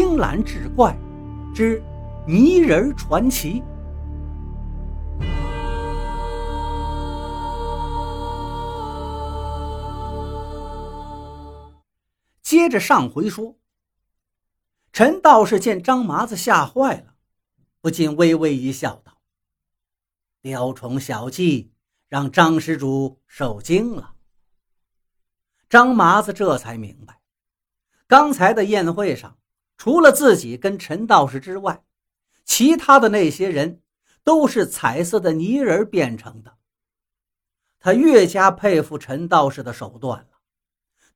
青蓝志怪之泥人传奇。接着上回说，陈道士见张麻子吓坏了，不禁微微一笑，道：“雕虫小技，让张施主受惊了。”张麻子这才明白，刚才的宴会上，除了自己跟陈道士之外，其他的那些人都是彩色的泥人变成的。他越加佩服陈道士的手段了，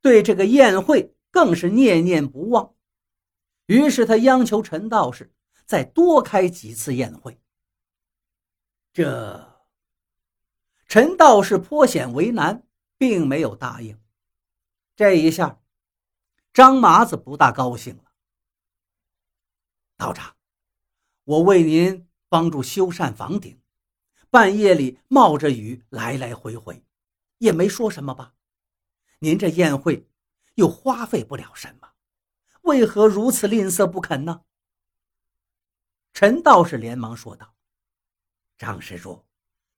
对这个宴会。更是念念不忘，于是他央求陈道士再多开几次宴会。这陈道士颇显为难，并没有答应。这一下，张麻子不大高兴。道长，我为您帮助修缮房顶，半夜里冒着雨来来回回，也没说什么吧？您这宴会。又花费不了什么，为何如此吝啬不肯呢？陈道士连忙说道：“张施主，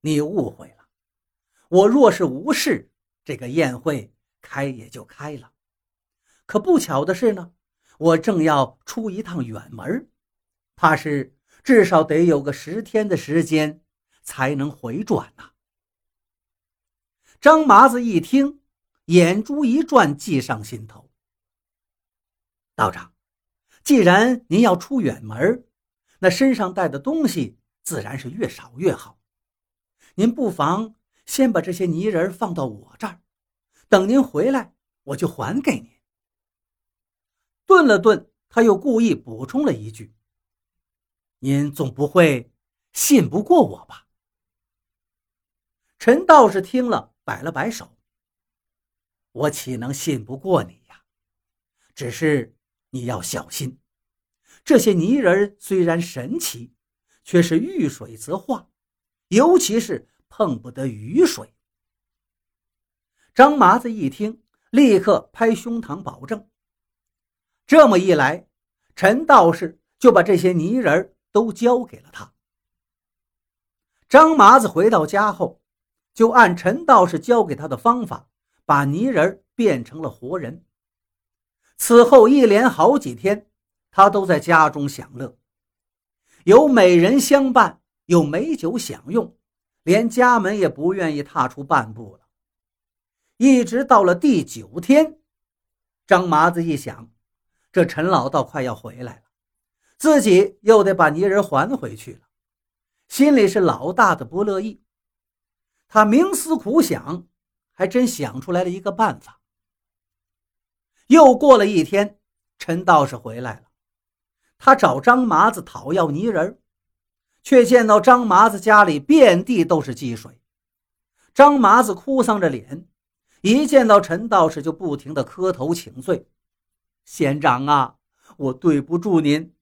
你误会了。我若是无事，这个宴会开也就开了。可不巧的是呢，我正要出一趟远门，怕是至少得有个十天的时间才能回转呐。”张麻子一听。眼珠一转，计上心头。道长，既然您要出远门，那身上带的东西自然是越少越好。您不妨先把这些泥人放到我这儿，等您回来，我就还给您。顿了顿，他又故意补充了一句：“您总不会信不过我吧？”陈道士听了，摆了摆手。我岂能信不过你呀？只是你要小心，这些泥人虽然神奇，却是遇水则化，尤其是碰不得雨水。张麻子一听，立刻拍胸膛保证。这么一来，陈道士就把这些泥人都交给了他。张麻子回到家后，就按陈道士教给他的方法。把泥人变成了活人。此后一连好几天，他都在家中享乐，有美人相伴，有美酒享用，连家门也不愿意踏出半步了。一直到了第九天，张麻子一想，这陈老道快要回来了，自己又得把泥人还回去了，心里是老大的不乐意。他冥思苦想。还真想出来了一个办法。又过了一天，陈道士回来了，他找张麻子讨要泥人，却见到张麻子家里遍地都是积水。张麻子哭丧着脸，一见到陈道士就不停的磕头请罪：“县长啊，我对不住您，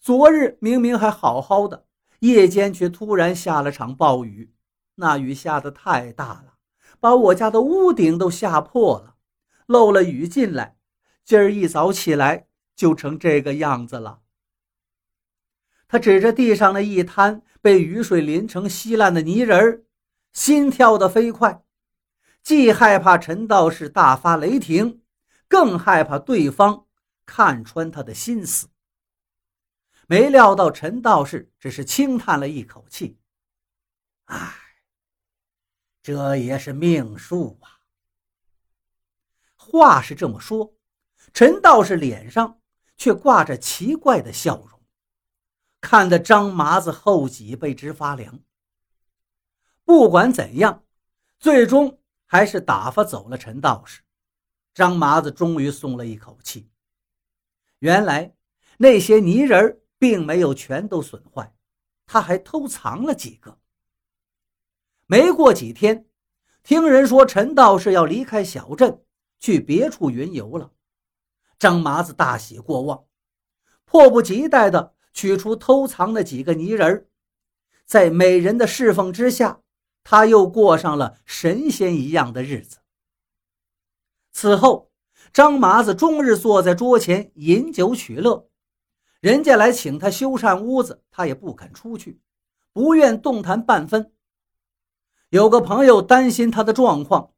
昨日明明还好好的，夜间却突然下了场暴雨，那雨下的太大了。”把我家的屋顶都吓破了，漏了雨进来，今儿一早起来就成这个样子了。他指着地上的一滩被雨水淋成稀烂的泥人儿，心跳得飞快，既害怕陈道士大发雷霆，更害怕对方看穿他的心思。没料到陈道士只是轻叹了一口气：“唉。”这也是命数啊！话是这么说，陈道士脸上却挂着奇怪的笑容，看得张麻子后脊背直发凉。不管怎样，最终还是打发走了陈道士。张麻子终于松了一口气。原来那些泥人并没有全都损坏，他还偷藏了几个。没过几天，听人说陈道士要离开小镇，去别处云游了。张麻子大喜过望，迫不及待地取出偷藏的几个泥人在美人的侍奉之下，他又过上了神仙一样的日子。此后，张麻子终日坐在桌前饮酒取乐，人家来请他修缮屋子，他也不肯出去，不愿动弹半分。有个朋友担心他的状况，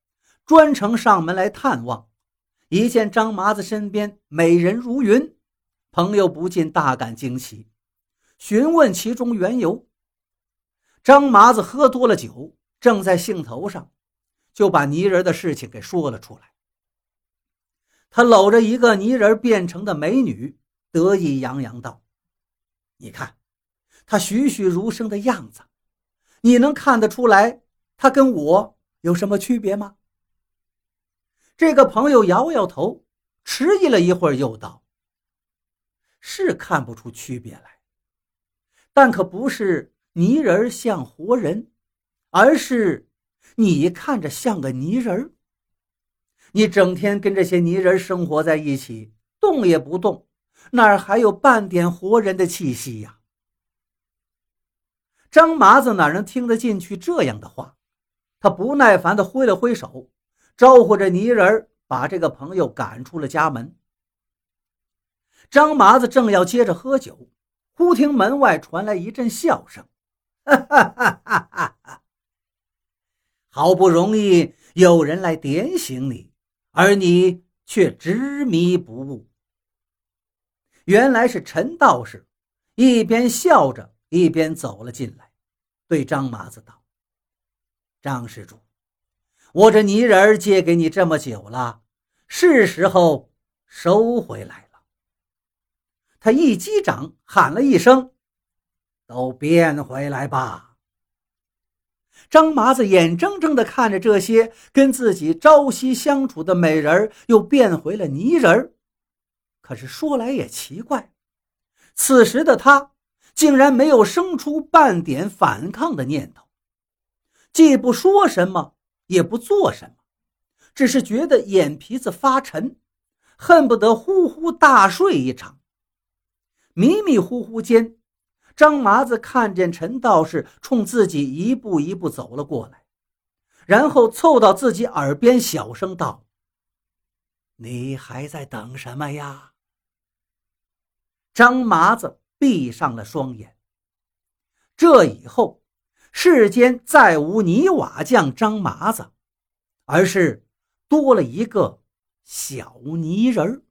专程上门来探望。一见张麻子身边美人如云，朋友不禁大感惊奇，询问其中缘由。张麻子喝多了酒，正在兴头上，就把泥人的事情给说了出来。他搂着一个泥人变成的美女，得意洋洋道：“你看，他栩栩如生的样子，你能看得出来他跟我有什么区别吗？”这个朋友摇摇头，迟疑了一会儿，又道：“是看不出区别来，但可不是泥人像活人，而是你看着像个泥人。你整天跟这些泥人生活在一起，动也不动，哪儿还有半点活人的气息呀？”张麻子哪能听得进去这样的话？他不耐烦地挥了挥手。招呼着泥人把这个朋友赶出了家门。张麻子正要接着喝酒，忽听门外传来一阵笑声：“哈哈哈哈哈哈！好不容易有人来点醒你，而你却执迷不悟。”原来是陈道士，一边笑着一边走了进来，对张麻子道：“张施主。”我这泥人借给你这么久了，是时候收回来了。他一击掌，喊了一声：“都变回来吧！”张麻子眼睁睁地看着这些跟自己朝夕相处的美人又变回了泥人。可是说来也奇怪，此时的他竟然没有生出半点反抗的念头，既不说什么。也不做什么，只是觉得眼皮子发沉，恨不得呼呼大睡一场。迷迷糊糊间，张麻子看见陈道士冲自己一步一步走了过来，然后凑到自己耳边小声道：“你还在等什么呀？”张麻子闭上了双眼。这以后。世间再无泥瓦匠张麻子，而是多了一个小泥人儿。